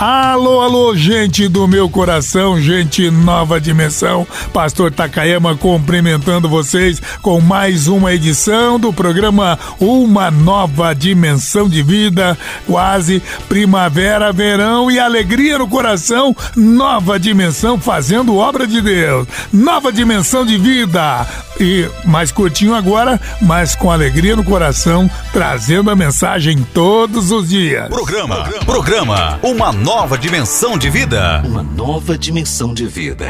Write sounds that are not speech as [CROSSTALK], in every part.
Alô, alô, gente do meu coração, gente nova dimensão. Pastor Takayama cumprimentando vocês com mais uma edição do programa Uma Nova Dimensão de Vida. Quase primavera, verão e alegria no coração. Nova dimensão fazendo obra de Deus. Nova dimensão de vida. E mais curtinho agora, mas com alegria no coração, trazendo a mensagem todos os dias. Programa, programa, programa Uma Nova nova dimensão de vida. Uma nova dimensão de vida.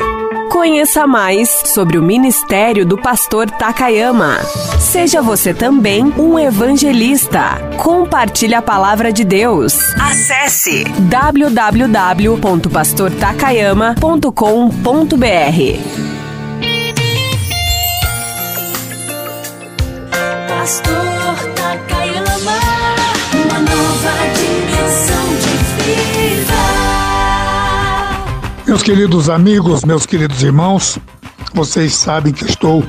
Conheça mais sobre o ministério do pastor Takayama. Seja você também um evangelista. Compartilhe a palavra de Deus. Acesse www.pastortakayama.com.br. Pastor Meus queridos amigos, meus queridos irmãos, vocês sabem que estou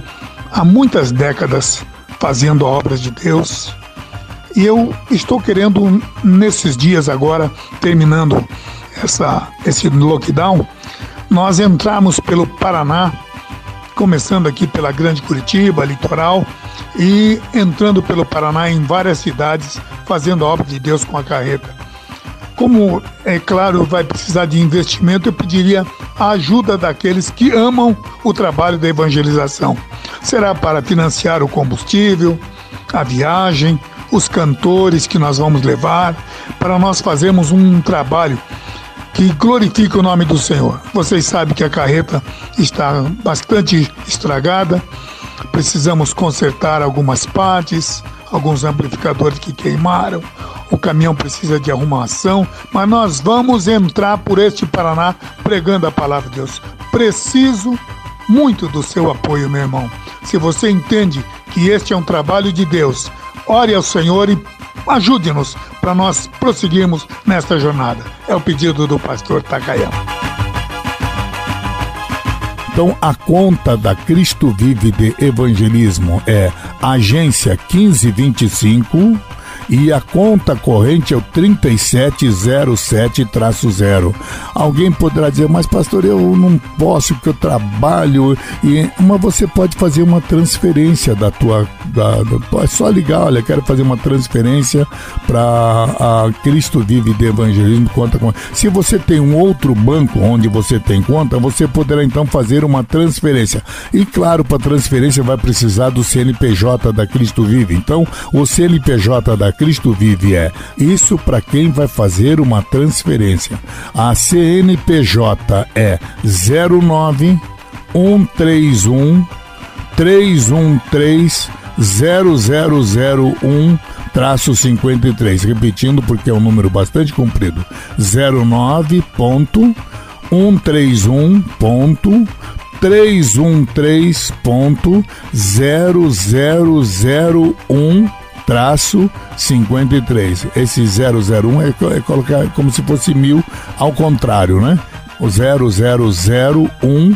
há muitas décadas fazendo obras de Deus e eu estou querendo, nesses dias agora, terminando essa, esse lockdown, nós entramos pelo Paraná, começando aqui pela Grande Curitiba, litoral, e entrando pelo Paraná em várias cidades, fazendo a obra de Deus com a carreta. Como, é claro, vai precisar de investimento, eu pediria a ajuda daqueles que amam o trabalho da evangelização. Será para financiar o combustível, a viagem, os cantores que nós vamos levar, para nós fazermos um trabalho que glorifique o nome do Senhor. Vocês sabem que a carreta está bastante estragada, precisamos consertar algumas partes, alguns amplificadores que queimaram, o caminhão precisa de arrumação, mas nós vamos entrar por este Paraná pregando a palavra de Deus. Preciso muito do seu apoio, meu irmão. Se você entende que este é um trabalho de Deus, ore ao Senhor e ajude-nos para nós prosseguirmos nesta jornada. É o pedido do pastor Takayama. Então, a conta da Cristo Vive de Evangelismo é agência 1525 e a conta corrente é o 3707-0. Alguém poderá dizer, mas pastor, eu não posso porque eu trabalho. E, mas você pode fazer uma transferência da tua. Da, da, é só ligar, olha, quero fazer uma transferência para Cristo Vive de Evangelismo conta com. Se você tem um outro banco onde você tem conta, você poderá então fazer uma transferência. E claro, para transferência vai precisar do CNPJ da Cristo Vive. Então, o CNPJ da Cristo Vive é isso para quem vai fazer uma transferência. A CNPJ é 09 131 313 0001 traço 53, repetindo porque é um número bastante comprido. 09 ponto 131 ponto 313.0001 traço 53. Esse 001 é, é colocar como se fosse mil ao contrário, né? O 0001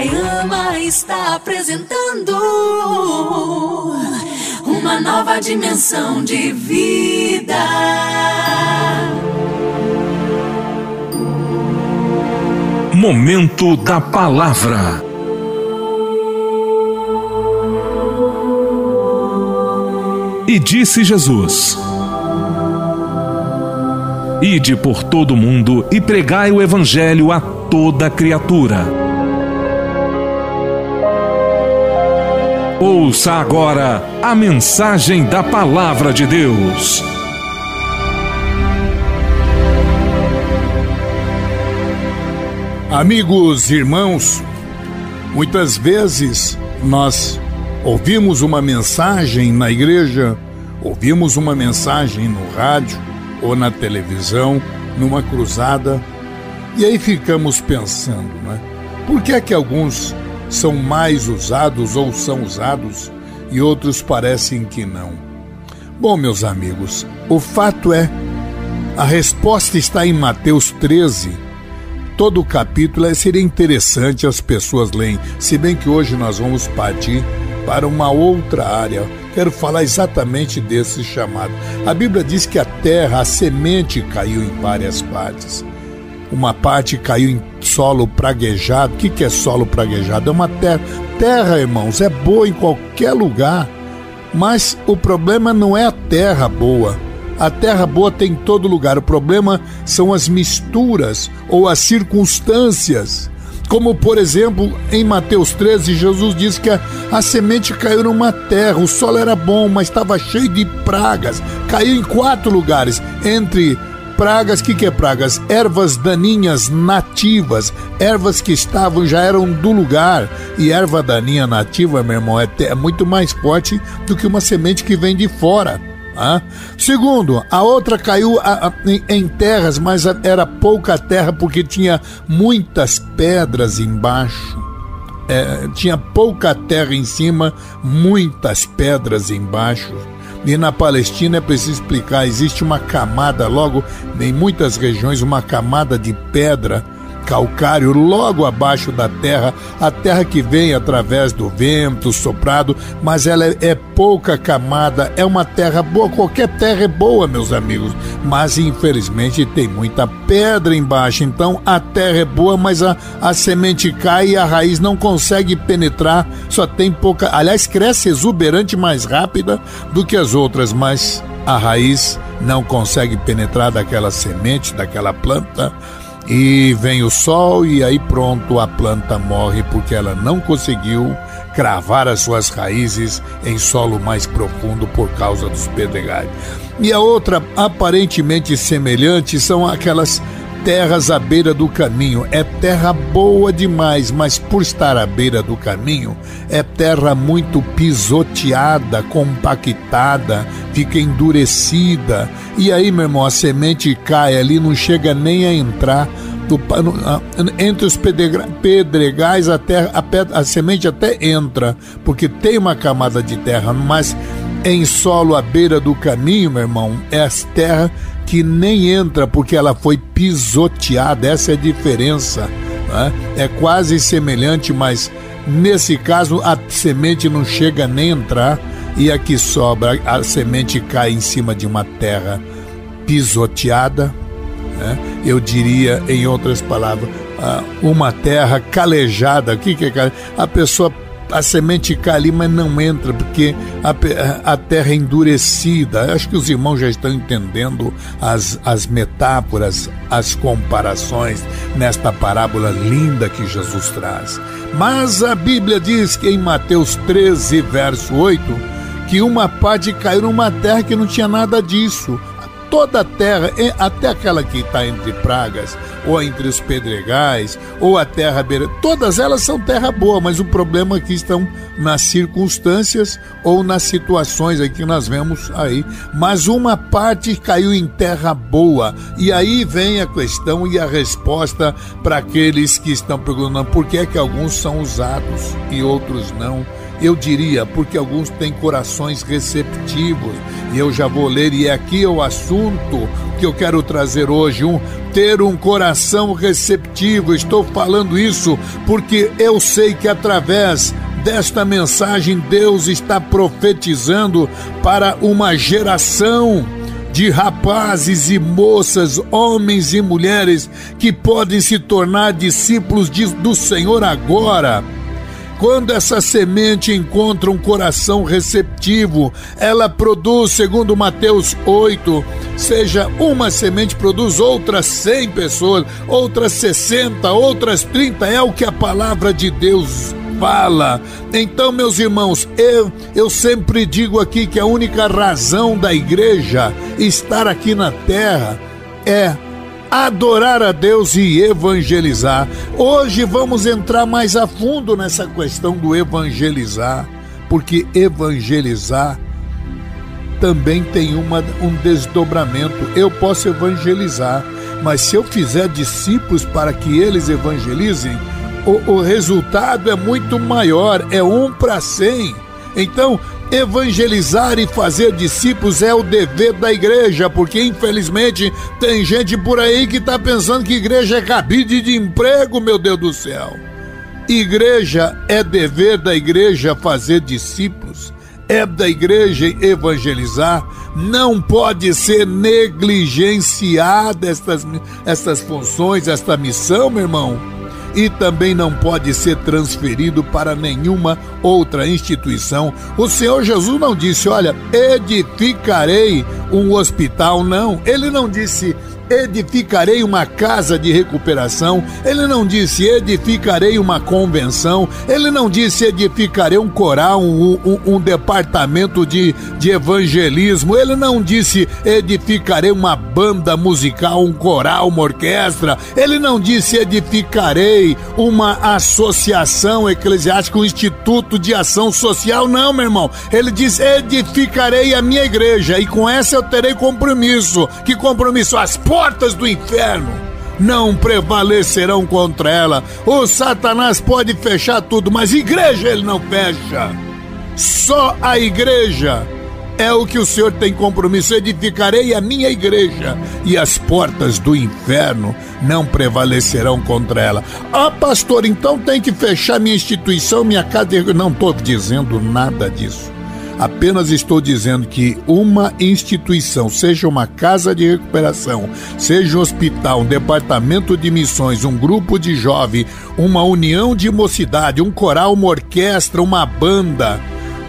Takayama está apresentando uma nova dimensão de vida. Momento da Palavra. E disse Jesus: Ide por todo o mundo e pregai o Evangelho a toda criatura. Ouça agora a mensagem da Palavra de Deus. Amigos, irmãos, muitas vezes nós ouvimos uma mensagem na igreja, ouvimos uma mensagem no rádio ou na televisão, numa cruzada, e aí ficamos pensando, né? Por que é que alguns são mais usados ou são usados e outros parecem que não? Bom, meus amigos, o fato é, a resposta está em Mateus 13. Todo o capítulo é, seria interessante as pessoas leem, se bem que hoje nós vamos partir para uma outra área. Quero falar exatamente desse chamado. A Bíblia diz que a terra, a semente caiu em várias partes. Uma parte caiu em solo praguejado. O que, que é solo praguejado? É uma terra. Terra, irmãos, é boa em qualquer lugar. Mas o problema não é a terra boa. A terra boa tem em todo lugar. O problema são as misturas ou as circunstâncias. Como, por exemplo, em Mateus 13, Jesus diz que a, a semente caiu numa terra, o solo era bom, mas estava cheio de pragas. Caiu em quatro lugares, entre pragas, o que, que é pragas? Ervas daninhas nativas, ervas que estavam, já eram do lugar. E erva daninha nativa, meu irmão, é, é muito mais forte do que uma semente que vem de fora. Ah. Segundo, a outra caiu a, a, em, em, terras, mas era pouca terra porque tinha muitas pedras embaixo. É, tinha pouca terra em cima, muitas pedras embaixo. E na Palestina é preciso explicar: existe uma camada, logo em muitas regiões, uma camada de pedra calcário logo abaixo da terra, a terra que vem através do vento soprado, mas ela é, é, pouca camada, é uma terra boa, qualquer terra é boa, meus amigos, mas infelizmente tem muita pedra embaixo, então a terra é boa, mas a, a semente cai e a raiz não consegue penetrar, só tem pouca, aliás, cresce exuberante mais rápida do que as outras, mas a raiz não consegue penetrar daquela semente, daquela planta, e vem o sol e aí pronto a planta morre porque ela não conseguiu cravar as suas raízes em solo mais profundo por causa dos pedregais. E a outra aparentemente semelhante são aquelas terras à beira do caminho. É terra boa demais, mas por estar à beira do caminho, é terra muito pisoteada, compactada, fica endurecida. E aí, meu irmão, a semente cai ali, não chega nem a entrar. Do, entre os pedregais a, terra, a, a semente até entra, porque tem uma camada de terra, mas em solo à beira do caminho, meu irmão, é as terra que nem entra porque ela foi pisoteada. Essa é a diferença. Né? É quase semelhante, mas nesse caso a semente não chega nem a entrar e a que sobra, a semente cai em cima de uma terra pisoteada. Né? Eu diria, em outras palavras, uma terra calejada. O que, que é A pessoa a semente cai ali, mas não entra, porque a, a terra é endurecida. Acho que os irmãos já estão entendendo as, as metáforas, as comparações nesta parábola linda que Jesus traz. Mas a Bíblia diz que em Mateus 13, verso 8, que uma parte caiu numa terra que não tinha nada disso toda a terra, até aquela que está entre pragas, ou entre os pedregais, ou a terra beira, todas elas são terra boa, mas o problema aqui estão nas circunstâncias ou nas situações aí que nós vemos aí. Mas uma parte caiu em terra boa, e aí vem a questão e a resposta para aqueles que estão perguntando por que é que alguns são usados e outros não. Eu diria, porque alguns têm corações receptivos, e eu já vou ler, e é aqui o assunto que eu quero trazer hoje: um ter um coração receptivo. Estou falando isso porque eu sei que através desta mensagem Deus está profetizando para uma geração de rapazes e moças, homens e mulheres que podem se tornar discípulos de, do Senhor agora. Quando essa semente encontra um coração receptivo, ela produz, segundo Mateus 8, seja uma semente produz outras 100 pessoas, outras 60, outras 30, é o que a palavra de Deus fala. Então, meus irmãos, eu, eu sempre digo aqui que a única razão da igreja estar aqui na terra é adorar a Deus e evangelizar. Hoje vamos entrar mais a fundo nessa questão do evangelizar, porque evangelizar também tem uma, um desdobramento. Eu posso evangelizar, mas se eu fizer discípulos para que eles evangelizem, o, o resultado é muito maior, é um para cem. Então, evangelizar e fazer discípulos é o dever da igreja, porque infelizmente tem gente por aí que está pensando que igreja é cabide de emprego, meu Deus do céu. Igreja é dever da igreja fazer discípulos, é da igreja evangelizar, não pode ser negligenciada estas, estas funções, esta missão, meu irmão e também não pode ser transferido para nenhuma outra instituição. O Senhor Jesus não disse, olha, edificarei um hospital, não. Ele não disse, edificarei uma casa de recuperação, ele não disse edificarei uma convenção, ele não disse edificarei um coral, um, um, um, departamento de, de evangelismo, ele não disse edificarei uma banda musical, um coral, uma orquestra, ele não disse edificarei uma associação eclesiástica, um instituto de ação social, não, meu irmão. Ele disse edificarei a minha igreja e com essa eu terei compromisso. Que compromisso? As portas portas do inferno não prevalecerão contra ela. O Satanás pode fechar tudo, mas igreja ele não fecha. Só a igreja é o que o Senhor tem compromisso. Edificarei a minha igreja e as portas do inferno não prevalecerão contra ela. Ah, pastor, então tem que fechar minha instituição, minha casa. Não estou dizendo nada disso. Apenas estou dizendo que uma instituição, seja uma casa de recuperação, seja um hospital, um departamento de missões, um grupo de jovem, uma união de mocidade, um coral, uma orquestra, uma banda,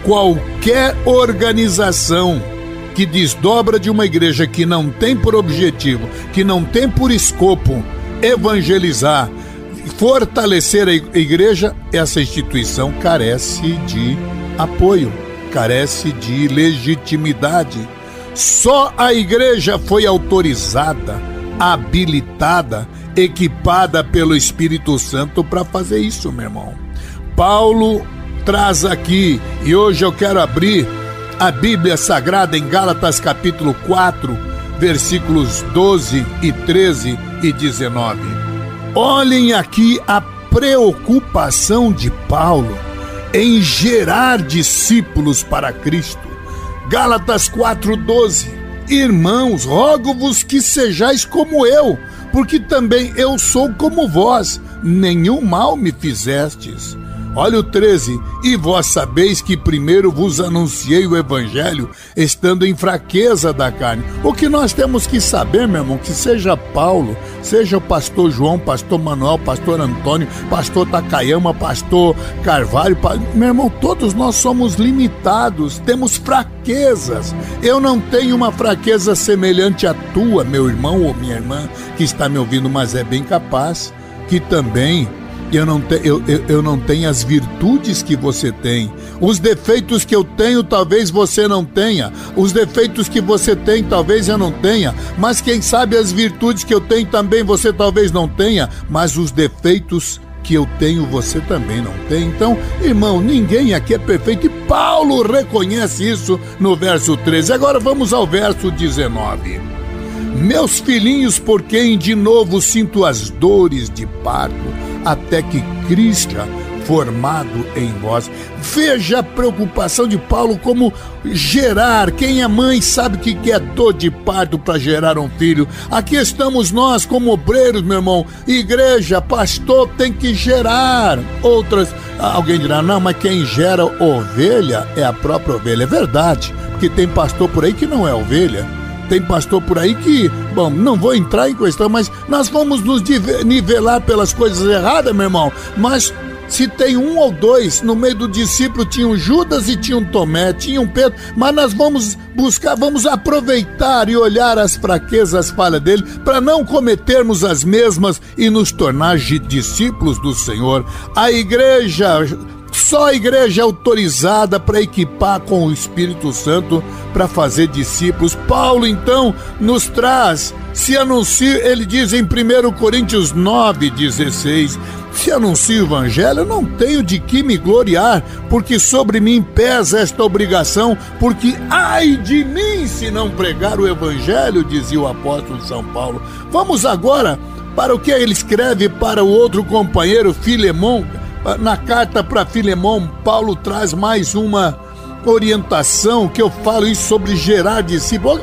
qualquer organização que desdobra de uma igreja que não tem por objetivo, que não tem por escopo evangelizar, fortalecer a igreja, essa instituição carece de apoio carece de legitimidade. Só a igreja foi autorizada, habilitada, equipada pelo Espírito Santo para fazer isso, meu irmão. Paulo traz aqui, e hoje eu quero abrir a Bíblia Sagrada em Gálatas capítulo 4, versículos 12 e 13 e 19. Olhem aqui a preocupação de Paulo em gerar discípulos para Cristo. Gálatas 4:12. Irmãos, rogo-vos que sejais como eu, porque também eu sou como vós, nenhum mal me fizestes. Olha o 13. E vós sabeis que primeiro vos anunciei o evangelho, estando em fraqueza da carne. O que nós temos que saber, meu irmão, que seja Paulo, seja o pastor João, pastor Manuel, pastor Antônio, pastor Takayama, pastor Carvalho, meu irmão, todos nós somos limitados, temos fraquezas. Eu não tenho uma fraqueza semelhante à tua, meu irmão ou minha irmã, que está me ouvindo, mas é bem capaz que também eu não, te, eu, eu, eu não tenho as virtudes que você tem. Os defeitos que eu tenho, talvez você não tenha. Os defeitos que você tem, talvez eu não tenha. Mas quem sabe as virtudes que eu tenho também você talvez não tenha. Mas os defeitos que eu tenho, você também não tem. Então, irmão, ninguém aqui é perfeito. E Paulo reconhece isso no verso 13. Agora vamos ao verso 19. Meus filhinhos, por quem de novo sinto as dores de parto até que Cristo formado em vós. Veja a preocupação de Paulo como gerar. Quem é mãe sabe que é dor de parto para gerar um filho. Aqui estamos nós como obreiros, meu irmão. Igreja, pastor tem que gerar. Outras, alguém dirá, não, mas quem gera ovelha é a própria ovelha. É verdade, porque tem pastor por aí que não é ovelha tem pastor por aí que, bom, não vou entrar em questão, mas nós vamos nos nivelar pelas coisas erradas, meu irmão. Mas se tem um ou dois, no meio do discípulo tinha um Judas e tinha um Tomé, tinha um Pedro, mas nós vamos buscar, vamos aproveitar e olhar as fraquezas, as falhas dele, para não cometermos as mesmas e nos tornar discípulos do Senhor. A igreja Só a igreja é autorizada para equipar com o Espírito Santo para fazer discípulos. Paulo então nos traz, se anuncia, ele diz em 1 Coríntios 9:16, se anuncio o evangelho, não tenho de que me gloriar, porque sobre mim pesa esta obrigação, porque ai de mim se não pregar o evangelho, dizia o apóstolo São Paulo. Vamos agora para o que ele escreve para o outro companheiro Filemão na carta para Filemão, Paulo traz mais uma orientação que eu falo isso sobre gerar discípulos.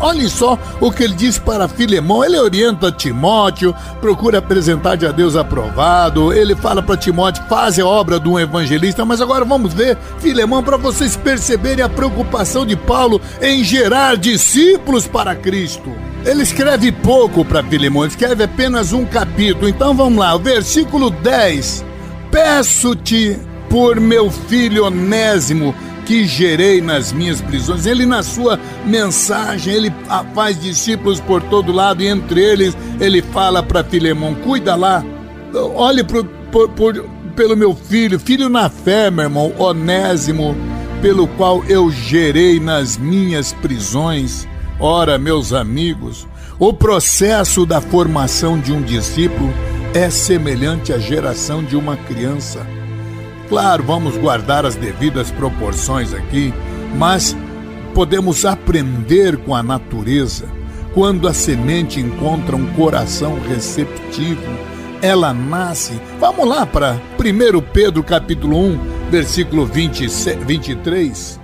Olhem só o que ele diz para Filemão. Ele orienta Timóteo, procura apresentar de a Deus aprovado. Ele fala para Timóteo, faz a obra de um evangelista. Mas agora vamos ver, Filemão, para vocês perceberem a preocupação de Paulo em gerar discípulos para Cristo. Ele escreve pouco para Filemão, ele escreve apenas um capítulo. Então vamos lá, versículo 10 Peço-te por meu filho Onésimo, que gerei nas minhas prisões. Ele, na sua mensagem, ele faz discípulos por todo lado e entre eles ele fala para Filemão: cuida lá, olhe por, por, pelo meu filho, filho na fé, meu irmão, Onésimo, pelo qual eu gerei nas minhas prisões. Ora, meus amigos, o processo da formação de um discípulo é semelhante à geração de uma criança. Claro, vamos guardar as devidas proporções aqui, mas podemos aprender com a natureza. Quando a semente encontra um coração receptivo, ela nasce. Vamos lá para 1 Pedro capítulo 1, versículo 20, 23.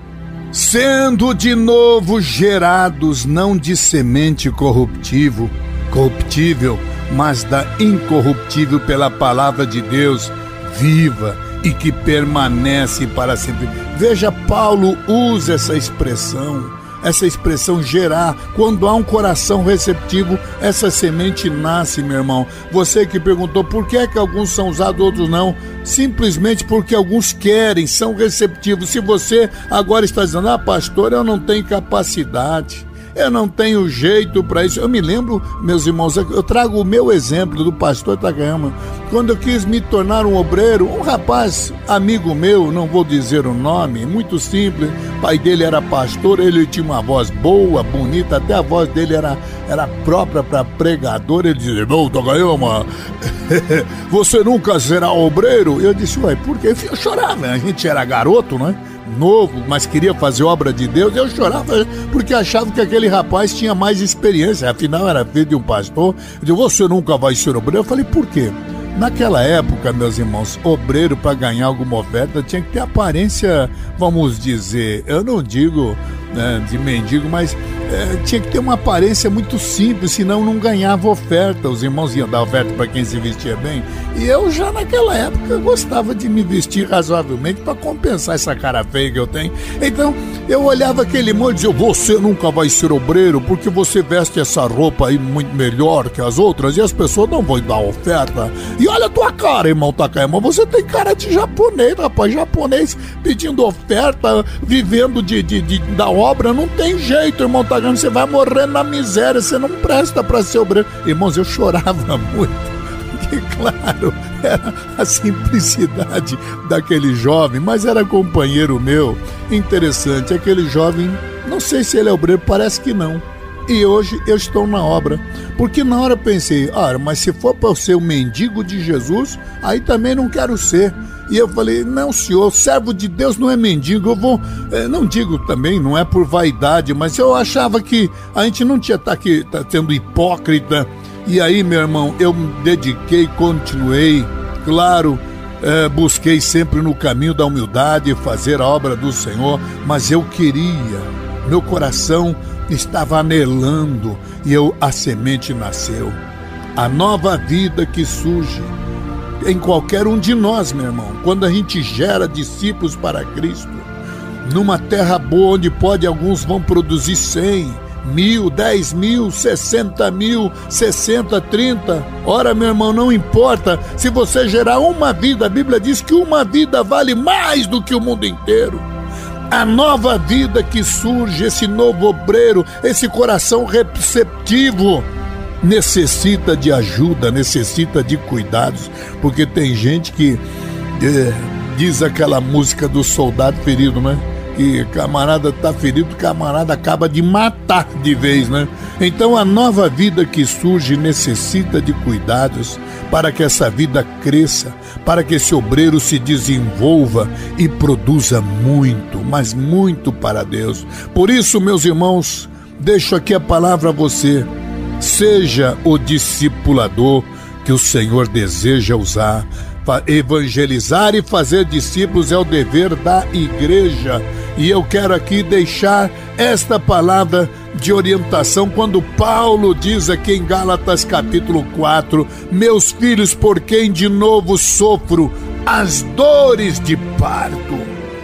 Sendo de novo gerados não de semente corruptível, corruptível, mas da incorruptível pela palavra de Deus, viva e que permanece para sempre. Veja, Paulo usa essa expressão, essa expressão gerar. Quando há um coração receptivo, essa semente nasce, meu irmão. Você que perguntou por que é que alguns são usados, outros não, simplesmente porque alguns querem, são receptivos. Se você agora está dizendo, ah, pastor, eu não tenho capacidade. Eu não tenho jeito para isso. Eu me lembro, meus irmãos, eu trago o meu exemplo do pastor Takayama. Quando eu quis me tornar um obreiro, um rapaz amigo meu, não vou dizer o nome, muito simples. Pai dele era pastor, ele tinha uma voz boa, bonita, até a voz dele era, era própria para pregador. Ele dizia: Irmão Takayama, [LAUGHS] você nunca será obreiro? Eu disse: Ué, por quê? Eu chorava, a gente era garoto, né? Novo, mas queria fazer obra de Deus, eu chorava porque achava que aquele rapaz tinha mais experiência, afinal era filho de um pastor. Eu disse, você nunca vai ser obreiro? Eu falei, por quê? Naquela época, meus irmãos, obreiro para ganhar alguma oferta tinha que ter aparência, vamos dizer, eu não digo né, de mendigo, mas é, tinha que ter uma aparência muito simples, senão não ganhava oferta. Os irmãos iam dar oferta para quem se vestia bem. E eu já naquela época gostava de me vestir razoavelmente para compensar essa cara feia que eu tenho. Então eu olhava aquele irmão e dizia: Você nunca vai ser obreiro porque você veste essa roupa aí muito melhor que as outras e as pessoas não vão dar oferta. E olha a tua cara, irmão Takayama, você tem cara de japonês, rapaz, japonês pedindo oferta, vivendo de, de, de da obra. Não tem jeito, irmão Takayama você vai morrer na miséria, você não presta para ser obreiro. Irmãos, eu chorava [LAUGHS] muito. Porque, claro, era a simplicidade daquele jovem, mas era companheiro meu. Interessante, aquele jovem, não sei se ele é obreiro, parece que não. E hoje eu estou na obra. Porque na hora pensei, ah, mas se for para eu ser o mendigo de Jesus, aí também não quero ser. E eu falei: não, senhor, servo de Deus não é mendigo. Eu vou. É, não digo também, não é por vaidade, mas eu achava que a gente não tinha estar tá aqui tá tendo hipócrita. E aí, meu irmão, eu me dediquei, continuei, claro. É, busquei sempre no caminho da humildade fazer a obra do Senhor, mas eu queria, meu coração estava anelando e eu a semente nasceu. A nova vida que surge em qualquer um de nós, meu irmão, quando a gente gera discípulos para Cristo, numa terra boa onde pode alguns vão produzir cem, mil, dez mil, sessenta mil, sessenta, trinta. Ora, meu irmão, não importa se você gerar uma vida, a Bíblia diz que uma vida vale mais do que o mundo inteiro. A nova vida que surge, esse novo obreiro, esse coração receptivo necessita de ajuda, necessita de cuidados, porque tem gente que é, diz aquela música do soldado ferido, né? Que camarada tá ferido, camarada acaba de matar de vez, né? Então a nova vida que surge necessita de cuidados para que essa vida cresça, para que esse obreiro se desenvolva e produza muito, mas muito para Deus. Por isso, meus irmãos, deixo aqui a palavra a você. Seja o discipulador que o Senhor deseja usar. Evangelizar e fazer discípulos é o dever da igreja. E eu quero aqui deixar esta palavra de orientação quando Paulo diz aqui em Gálatas capítulo 4: Meus filhos, por quem de novo sofro as dores de parto.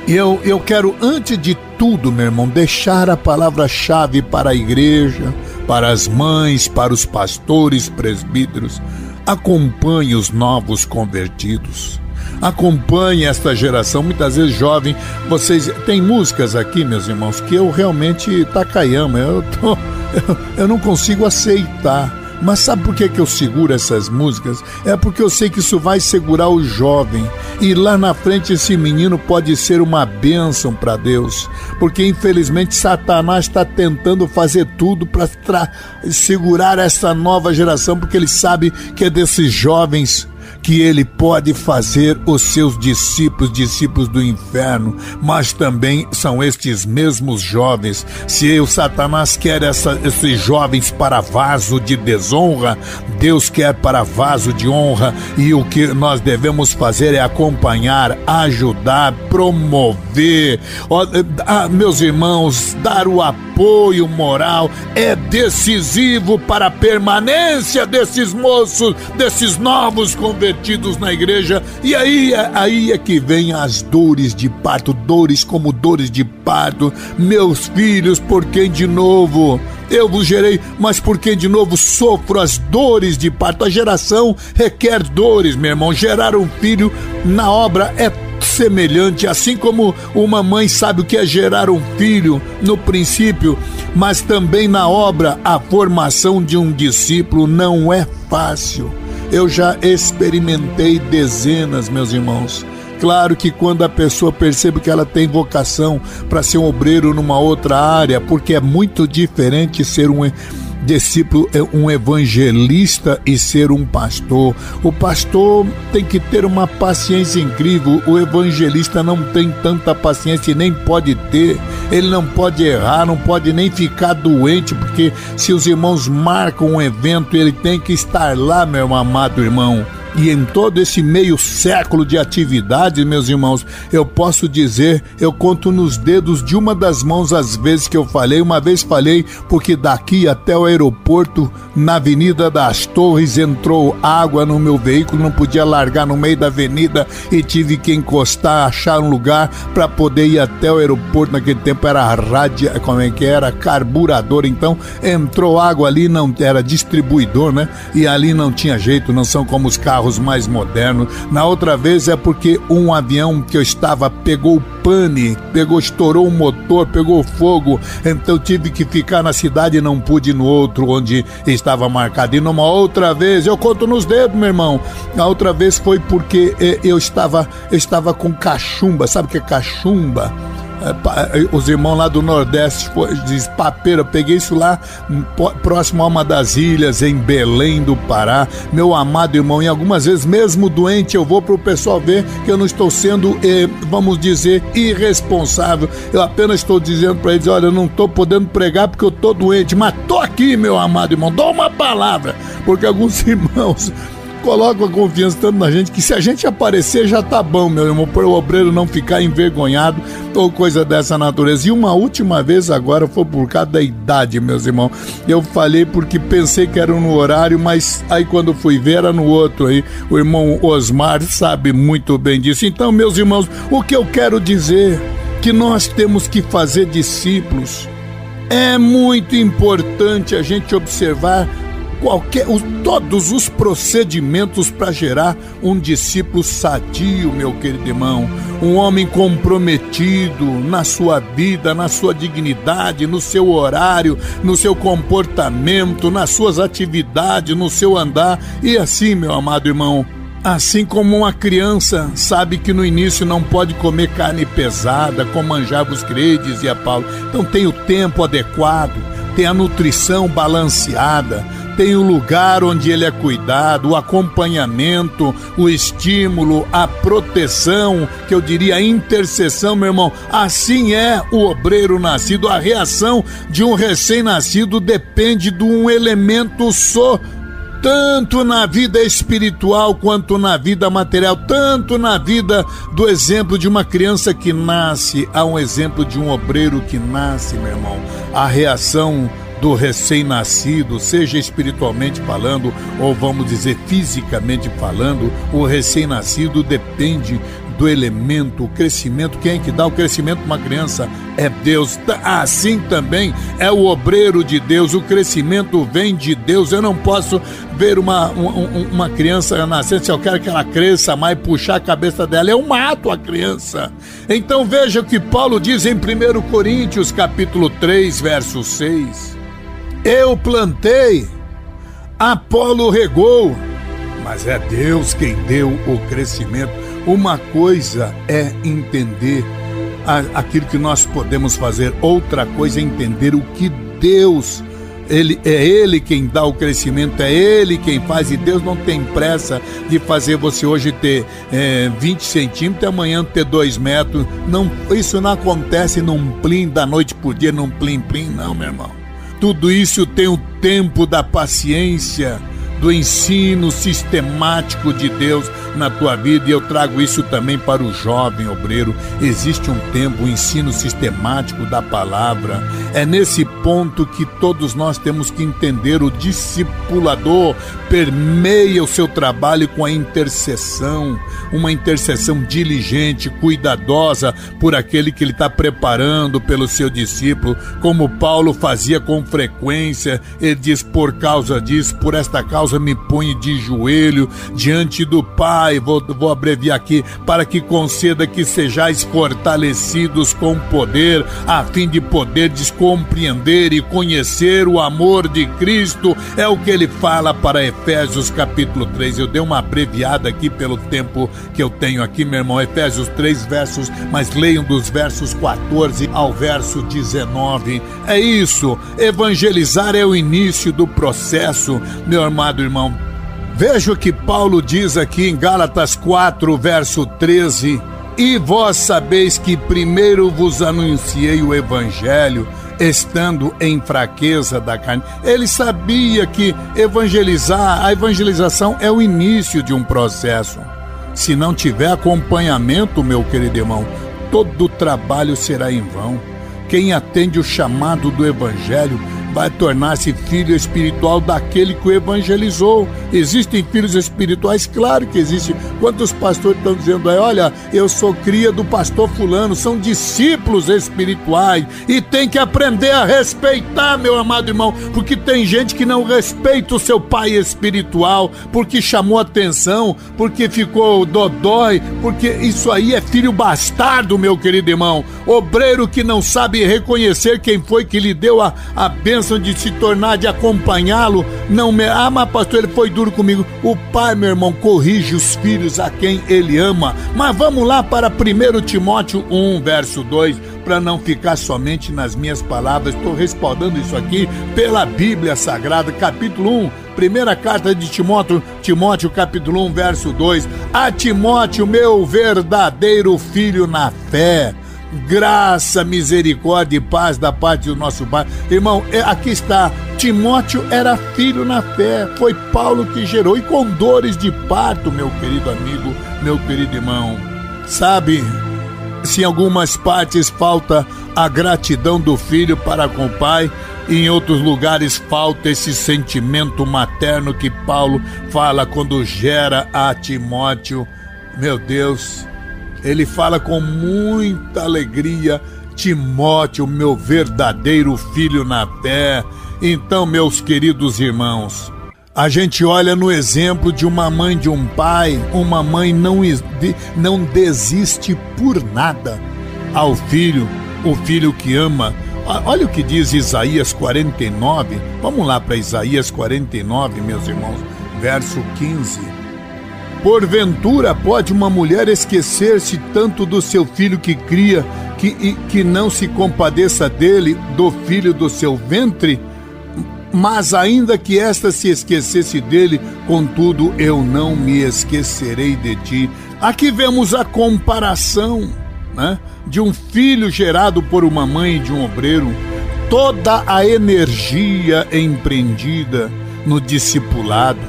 Eu, eu quero, antes de tudo, meu irmão, deixar a palavra-chave para a igreja, para as mães, para os pastores, presbíteros. Acompanhe os novos convertidos. Acompanhe esta geração, muitas vezes jovem. Vocês tem músicas aqui, meus irmãos, que eu realmente Takayama, eu, tô, eu, [LAUGHS] eu não consigo aceitar. Mas sabe por que, que eu seguro essas músicas? É porque eu sei que isso vai segurar o jovem. E lá na frente esse menino pode ser uma bênção para Deus. Porque infelizmente Satanás está tentando fazer tudo para segurar essa nova geração, porque ele sabe que é desses jovens que ele pode fazer os seus discípulos discípulos do inferno, mas também são estes mesmos jovens. Se o Satanás quer essa, esses jovens para vaso de desonra, Deus quer para vaso de honra e o que nós devemos fazer é acompanhar, ajudar, promover. Ah, meus irmãos, dar o apoio moral é decisivo para a permanência desses moços, desses novos convertidos convertidos na igreja, e aí, aí é que vem as dores de parto, dores como dores de parto. Meus filhos, por quem de novo eu vos gerei, mas por quem de novo sofro as dores de parto? A geração requer dores, meu irmão. Gerar um filho na obra é semelhante, assim como uma mãe sabe o que é gerar um filho no princípio, mas também na obra a formação de um discípulo não é fácil. Eu já experimentei dezenas, meus irmãos. Claro que quando a pessoa percebe que ela tem vocação para ser um obreiro numa outra área, porque é muito diferente ser um discípulo é um evangelista e ser um pastor. O pastor tem que ter uma paciência incrível, o evangelista não tem tanta paciência e nem pode ter. Ele não pode errar, não pode nem ficar doente, porque se os irmãos marcam um evento, ele tem que estar lá, meu amado irmão. E em todo esse meio século de atividade, meus irmãos, eu posso dizer, eu conto nos dedos de uma das mãos as vezes que eu falei. Uma vez falei porque daqui até o aeroporto, na Avenida das Torres, entrou água no meu veículo, não podia largar no meio da avenida e tive que encostar, achar um lugar para poder ir até o aeroporto. Naquele tempo era rádio, como é que era? Carburador. Então entrou água ali, não era distribuidor, né? E ali não tinha jeito, não são como os carros carros mais modernos. Na outra vez é porque um avião que eu estava pegou pane, pegou, estourou o motor, pegou fogo. Então tive que ficar na cidade e não pude ir no outro onde estava marcado. E numa outra vez, eu conto nos dedos, meu irmão. A outra vez foi porque eh, eu estava, eu estava com cachumba. Sabe o que é cachumba? É, é, os irmãos lá do Nordeste diz papeira, peguei isso lá hum, próximo a uma das ilhas em Belém do Pará. Meu amado irmão, e algumas vezes mesmo doente eu vou para o pessoal ver que eu não estou sendo, eh, vamos dizer, irresponsável. Eu apenas estou dizendo para eles, olha, eu não estou podendo pregar porque eu estou doente, mas estou aqui, meu amado irmão, dou uma palavra, porque alguns [LAUGHS] irmãos coloca a confiança tanto na gente que se a gente aparecer já tá bom, meu irmão, para o obreiro não ficar envergonhado ou coisa dessa natureza. E uma última vez agora foi por causa da idade, meus irmãos. Eu falei porque pensei que era no horário, mas aí quando fui ver era no outro aí. O irmão Osmar sabe muito bem disso. Então, meus irmãos, o que eu quero dizer que nós temos que fazer discípulos. É muito importante a gente observar qualquer, todos os procedimentos para gerar um discípulo sadio, meu querido irmão, um homem comprometido na sua vida, na sua dignidade, no seu horário, no seu comportamento, nas suas atividades, no seu andar. E assim, meu amado irmão, Assim como uma criança sabe que no início não pode comer carne pesada, como manjava credes e dizia Paulo. Então tem o tempo adequado, tem a nutrição balanceada, tem o lugar onde ele é cuidado, o acompanhamento, o estímulo, a proteção, que eu diria a intercessão, meu irmão. Assim é o obreiro nascido. A reação de um recém-nascido depende de um elemento só tanto na vida espiritual quanto na vida material, tanto na vida do exemplo de uma criança que nasce, a um exemplo de um obreiro que nasce, meu irmão. A reação do recém-nascido, seja espiritualmente falando ou vamos dizer fisicamente falando, o recém-nascido depende do elemento, o crescimento. Quem é que dá o crescimento para uma criança? É Deus. Assim também é o obreiro de Deus. O crescimento vem de Deus. Eu não posso ver uma, uma, uma criança nascendo, se eu quero que ela cresça mais, puxar a cabeça dela, eu mato a criança. Então veja o que Paulo diz em 1 Coríntios, capítulo 3, verso 6. Eu plantei, Apolo regou, mas é Deus quem deu o crescimento. Uma coisa é entender aquilo que nós podemos fazer, outra coisa é entender o que Deus ele, é Ele quem dá o crescimento, é Ele quem faz, e Deus não tem pressa de fazer você hoje ter é, 20 centímetros e amanhã ter 2 metros. Não, isso não acontece num plim da noite por dia, num plim plim, não, meu irmão. Tudo isso tem o tempo da paciência, do ensino sistemático de Deus na tua vida e eu trago isso também para o jovem obreiro. Existe um tempo, um ensino sistemático da palavra. É nesse ponto que todos nós temos que entender o discipulador permeia o seu trabalho com a intercessão, uma intercessão diligente, cuidadosa por aquele que ele está preparando pelo seu discípulo, como Paulo fazia com frequência. Ele diz: por causa disso, por esta causa me ponho de joelho diante do Pai vou, vou abreviar aqui, para que conceda que sejais fortalecidos com poder, a fim de poder descompreender e conhecer o amor de Cristo. É o que ele fala para Efésios capítulo 3. Eu dei uma abreviada aqui pelo tempo que eu tenho aqui, meu irmão. Efésios 3 versos, mas leiam dos versos 14 ao verso 19. É isso. Evangelizar é o início do processo, meu amado irmão Veja o que Paulo diz aqui em Gálatas 4, verso 13. E vós sabeis que primeiro vos anunciei o evangelho, estando em fraqueza da carne. Ele sabia que evangelizar, a evangelização é o início de um processo. Se não tiver acompanhamento, meu querido irmão, todo o trabalho será em vão. Quem atende o chamado do evangelho vai tornar-se filho espiritual daquele que o evangelizou. Existem filhos espirituais? Claro que existe. Quantos pastores estão dizendo aí, olha, eu sou cria do pastor fulano, são discípulos espirituais e tem que aprender a respeitar, meu amado irmão, porque tem gente que não respeita o seu pai espiritual, porque chamou atenção, porque ficou dodói, porque isso aí é filho bastardo, meu querido irmão. Obreiro que não sabe reconhecer quem foi que lhe deu a, a bênção bênção de se tornar, de acompanhá-lo, não me. Ah, mas pastor, ele foi duro comigo. O pai, meu irmão, corrige os filhos a quem ele ama. Mas vamos lá para 1 Timóteo 1, verso 2, para não ficar somente nas minhas palavras. Estou respaldando isso aqui pela Bíblia Sagrada, capítulo 1. Primeira carta de Timóteo, Timóteo capítulo 1, verso 2. A Timóteo, meu verdadeiro filho na fé graça, misericórdia e paz da parte do nosso Pai. Irmão, é, aqui está. Timóteo era filho na fé, foi Paulo que gerou, e com dores de parto, meu querido amigo, meu querido irmão. Sabe, se em algumas partes falta a gratidão do filho para com o pai, em outros lugares falta esse sentimento materno que Paulo fala quando gera a Timóteo. Meu Deus, ele fala com muita alegria: Timóteo, meu verdadeiro filho na fé. Então, meus queridos irmãos, a gente olha no exemplo de uma mãe de um pai, uma mãe não, não desiste por nada ao filho, o filho que ama. Olha o que diz Isaías 49. Vamos lá para Isaías 49, meus irmãos, verso 15. Porventura pode uma mulher esquecer-se tanto do seu filho que cria, que, que não se compadeça dele, do filho do seu ventre? Mas ainda que esta se esquecesse dele, contudo eu não me esquecerei de ti. Aqui vemos a comparação né, de um filho gerado por uma mãe e de um obreiro. Toda a energia empreendida no discipulado,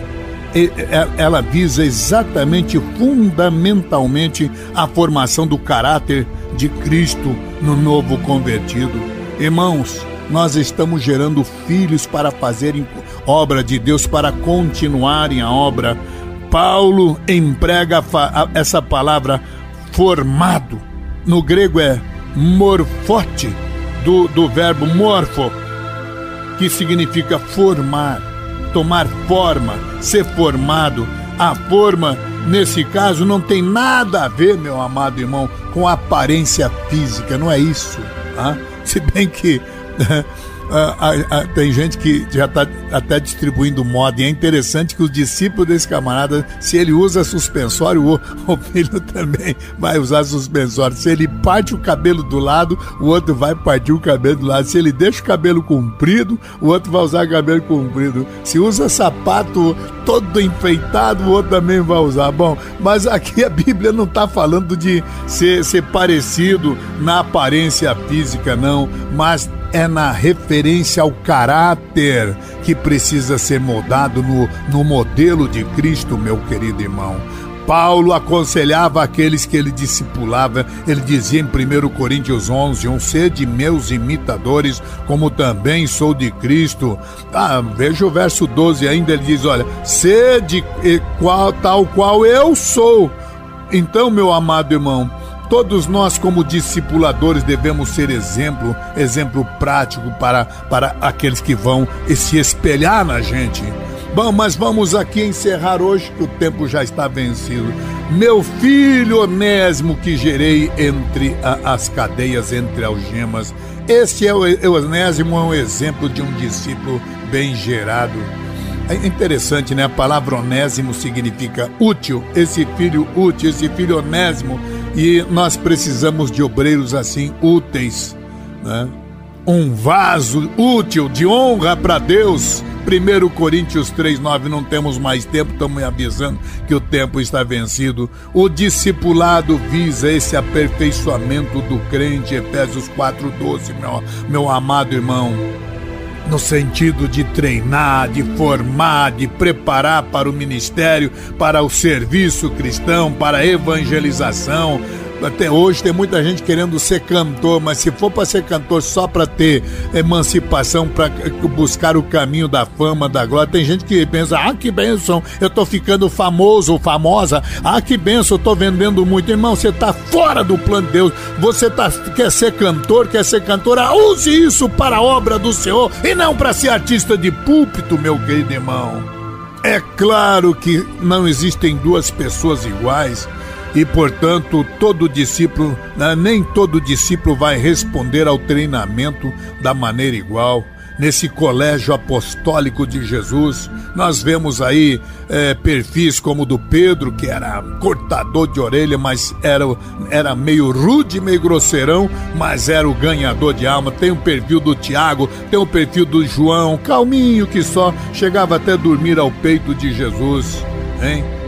ela visa exatamente, fundamentalmente, a formação do caráter de Cristo no novo convertido. Irmãos, nós estamos gerando filhos para fazerem obra de Deus, para continuarem a obra. Paulo emprega essa palavra formado. No grego é morfote, do, do verbo morfo, que significa formar, tomar forma, ser formado. A forma, nesse caso, não tem nada a ver, meu amado irmão, com aparência física, não é isso. Tá? Se bem que [LAUGHS] Ah, ah, ah, tem gente que já está até distribuindo moda, e é interessante que os discípulos desse camarada, se ele usa suspensório, o, o filho [LAUGHS] também vai usar suspensório. Se ele parte o cabelo do lado, o outro vai partir o cabelo do lado. Se ele deixa o cabelo comprido, o outro vai usar cabelo comprido. Se usa sapato todo enfeitado, o outro também vai usar. Bom, mas aqui a Bíblia não está falando de ser, ser parecido na aparência física, não, mas é na referência ao caráter que precisa ser moldado no, no modelo de Cristo, meu querido irmão. Paulo aconselhava aqueles que ele discipulava, ele dizia em 1 Coríntios 11: Um sede meus imitadores, como também sou de Cristo. Ah, veja o verso 12 ainda, ele diz: Olha, sede qual, tal qual eu sou. Então, meu amado irmão, Todos nós, como discipuladores, devemos ser exemplo, exemplo prático para, para aqueles que vão se espelhar na gente. Bom, mas vamos aqui encerrar hoje, que o tempo já está vencido. Meu filho Onésimo, que gerei entre a, as cadeias, entre algemas. Esse é o, Onésimo, é um exemplo de um discípulo bem gerado. É interessante, né? A palavra onésimo significa útil. Esse filho útil, esse filho onésimo e nós precisamos de obreiros assim úteis, né? Um vaso útil de honra para Deus. 1 Coríntios 3,9, não temos mais tempo, estamos avisando que o tempo está vencido. O discipulado visa esse aperfeiçoamento do crente, Efésios 4,12, meu, meu amado irmão no sentido de treinar, de formar, de preparar para o ministério, para o serviço cristão, para a evangelização, até hoje tem muita gente querendo ser cantor, mas se for para ser cantor só para ter emancipação, para buscar o caminho da fama, da glória, tem gente que pensa: ah, que bênção, eu tô ficando famoso famosa, ah, que bênção, eu tô vendendo muito. Irmão, você tá fora do plano de Deus, você tá, quer ser cantor, quer ser cantora, use isso para a obra do Senhor e não para ser artista de púlpito, meu querido irmão. É claro que não existem duas pessoas iguais e, portanto, todo discípulo, né, nem todo discípulo vai responder ao treinamento da maneira igual. Nesse colégio apostólico de Jesus, nós vemos aí é, perfis como o do Pedro, que era cortador de orelha, mas era, era meio rude, meio grosseirão, mas era o ganhador de alma. Tem o perfil do Tiago, tem o perfil do João, calminho que só chegava até dormir ao peito de Jesus, hein?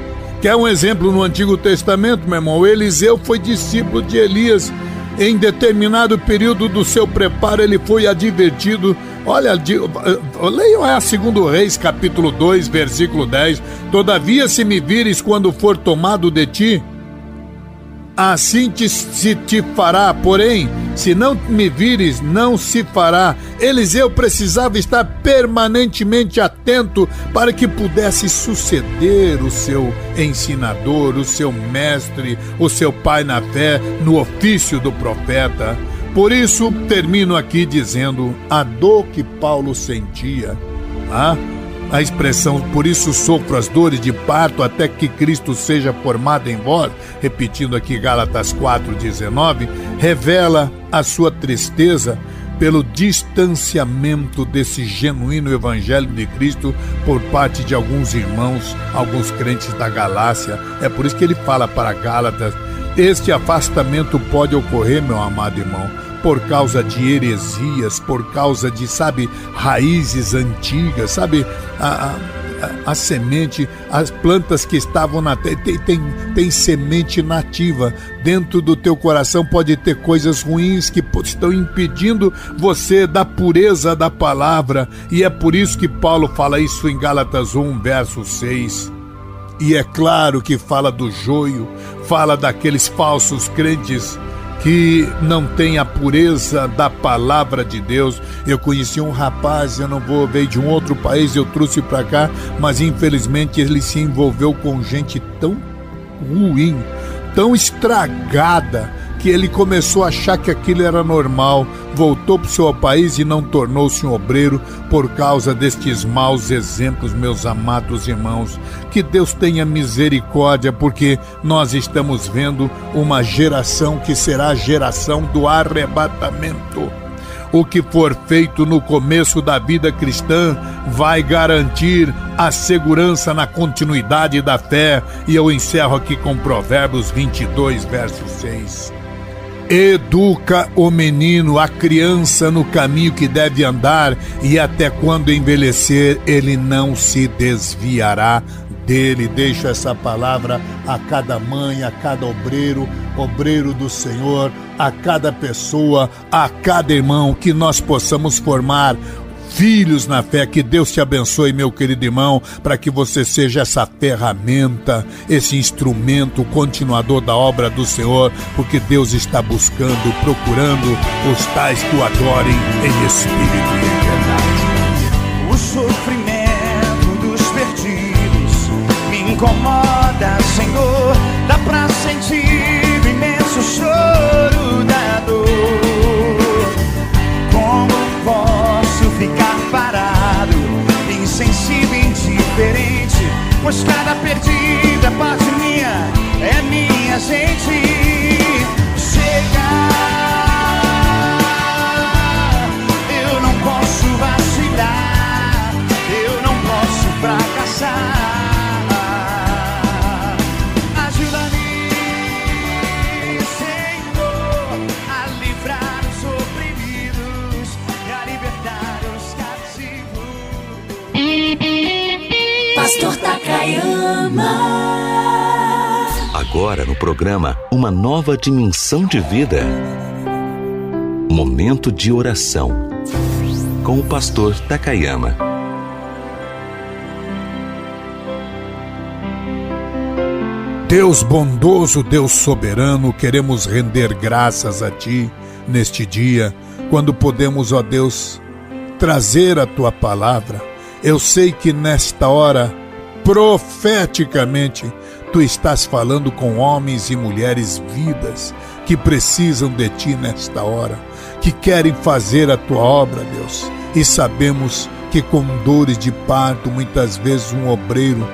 Quer um exemplo no Antigo Testamento, meu irmão? Eliseu foi discípulo de Elias. Em determinado período do seu preparo, ele foi advertido. Olha, leiam a 2 Reis, capítulo 2, versículo 10. Todavia, se me vires quando for tomado de ti, assim te, se te fará. Porém, se não me vires, não se fará. Eliseu precisava estar permanentemente atento para que pudesse suceder o seu ensinador, o seu mestre, o seu pai na fé, no ofício do profeta. Por isso, termino aqui dizendo a dor que Paulo sentia. Ah, a expressão por isso sofro as dores de parto até que Cristo seja formado em vós, repetindo aqui Gálatas 4:19, revela a sua tristeza pelo distanciamento desse genuíno evangelho de Cristo por parte de alguns irmãos, alguns crentes da Galácia. É por isso que ele fala para Gálatas: este afastamento pode ocorrer, meu amado irmão, por causa de heresias, por causa de, sabe, raízes antigas, sabe, a, a a, semente, as plantas que estavam na terra, tem, tem, tem semente nativa. Dentro do teu coração pode ter coisas ruins que estão impedindo você da pureza da palavra. E é por isso que Paulo fala isso em Gálatas 1, verso 6. E é claro que fala do joio, fala daqueles falsos crentes que não tem a pureza da palavra de Deus. Eu conheci um rapaz, eu não vou ver de um outro país, eu trouxe para cá, mas infelizmente ele se envolveu com gente tão ruim, tão estragada que ele começou a achar que aquilo era normal, voltou para o seu país e não tornou-se um obreiro por causa destes maus exemplos, meus amados irmãos. Que Deus tenha misericórdia, porque nós estamos vendo uma geração que será a geração do arrebatamento. O que for feito no começo da vida cristã vai garantir a segurança na continuidade da fé. E eu encerro aqui com Provérbios 22, verso 6. Educa o menino, a criança no caminho que deve andar, e até quando envelhecer, ele não se desviará dele. Deixo essa palavra a cada mãe, a cada obreiro, obreiro do Senhor, a cada pessoa, a cada irmão, que nós possamos formar filhos na fé. Que Deus te abençoe, meu querido irmão, para que você seja essa ferramenta, esse instrumento continuador da obra do Senhor, porque Deus está buscando, procurando os tais que o adorem em espírito e em verdade. O sofrimento dos perdidos me incomoda, Senhor. Dá pra sentir Pois cada perdida é parte minha é minha gente. Chega, eu não posso vacilar, eu não posso fracassar. Takayama. Agora no programa Uma Nova Dimensão de Vida. Momento de oração. Com o pastor Takayama. Deus bondoso, Deus soberano, queremos render graças a Ti neste dia, quando podemos, ó Deus, trazer a Tua palavra eu sei que nesta hora, profeticamente, tu estás falando com homens e mulheres vidas que precisam de ti nesta hora, que querem fazer a tua obra, Deus. E sabemos que com dores de parto, muitas vezes um obreiro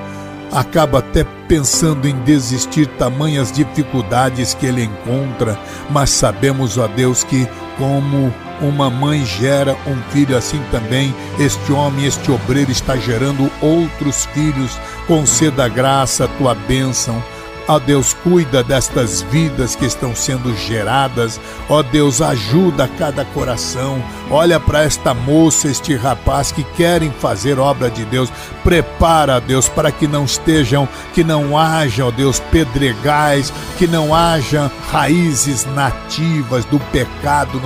acaba até pensando em desistir tamanhas dificuldades que ele encontra, mas sabemos, ó Deus, que como uma mãe gera um filho, assim também este homem, este obreiro está gerando outros filhos. Conceda graça, a tua bênção Ó Deus, cuida destas vidas que estão sendo geradas. Ó Deus, ajuda cada coração. Olha para esta moça, este rapaz que querem fazer obra de Deus. Prepara, Deus, para que não estejam, que não haja, ó Deus, pedregais, que não haja raízes nativas do pecado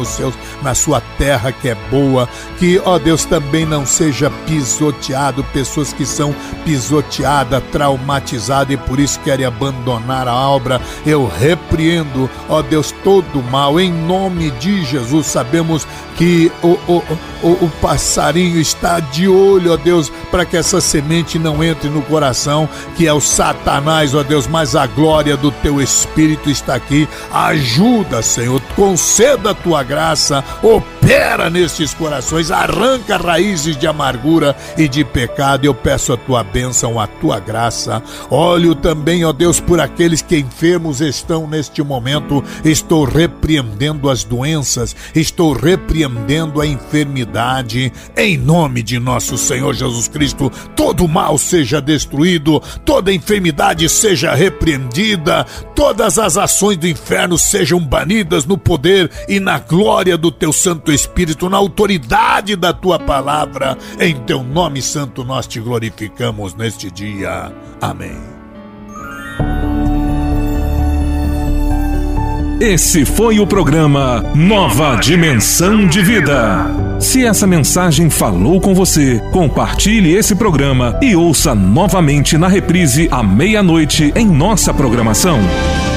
na sua terra que é boa. Que, ó Deus, também não seja pisoteado pessoas que são pisoteadas, traumatizadas e por isso querem abandonar abandonar a obra, eu repreendo, ó Deus, todo o mal, em nome de Jesus. Sabemos que o, o, o, o passarinho está de olho, ó Deus, para que essa semente não entre no coração, que é o Satanás, ó Deus, mas a glória do teu Espírito está aqui. Ajuda, Senhor, conceda a tua graça, opera opera nestes corações, arranca raízes de amargura e de pecado. Eu peço a tua bênção, a tua graça. Olho também, ó Deus, por aqueles que enfermos estão neste momento. Estou repreendendo as doenças, estou repreendendo a enfermidade. Em nome de nosso Senhor Jesus Cristo, todo mal seja destruído, toda enfermidade seja repreendida, todas as ações do inferno sejam banidas no poder e na glória do teu Santo Espírito, na autoridade da tua palavra. Em teu nome santo nós te glorificamos neste dia. Amém. Esse foi o programa Nova Dimensão de Vida. Se essa mensagem falou com você, compartilhe esse programa e ouça novamente na reprise à meia-noite em nossa programação.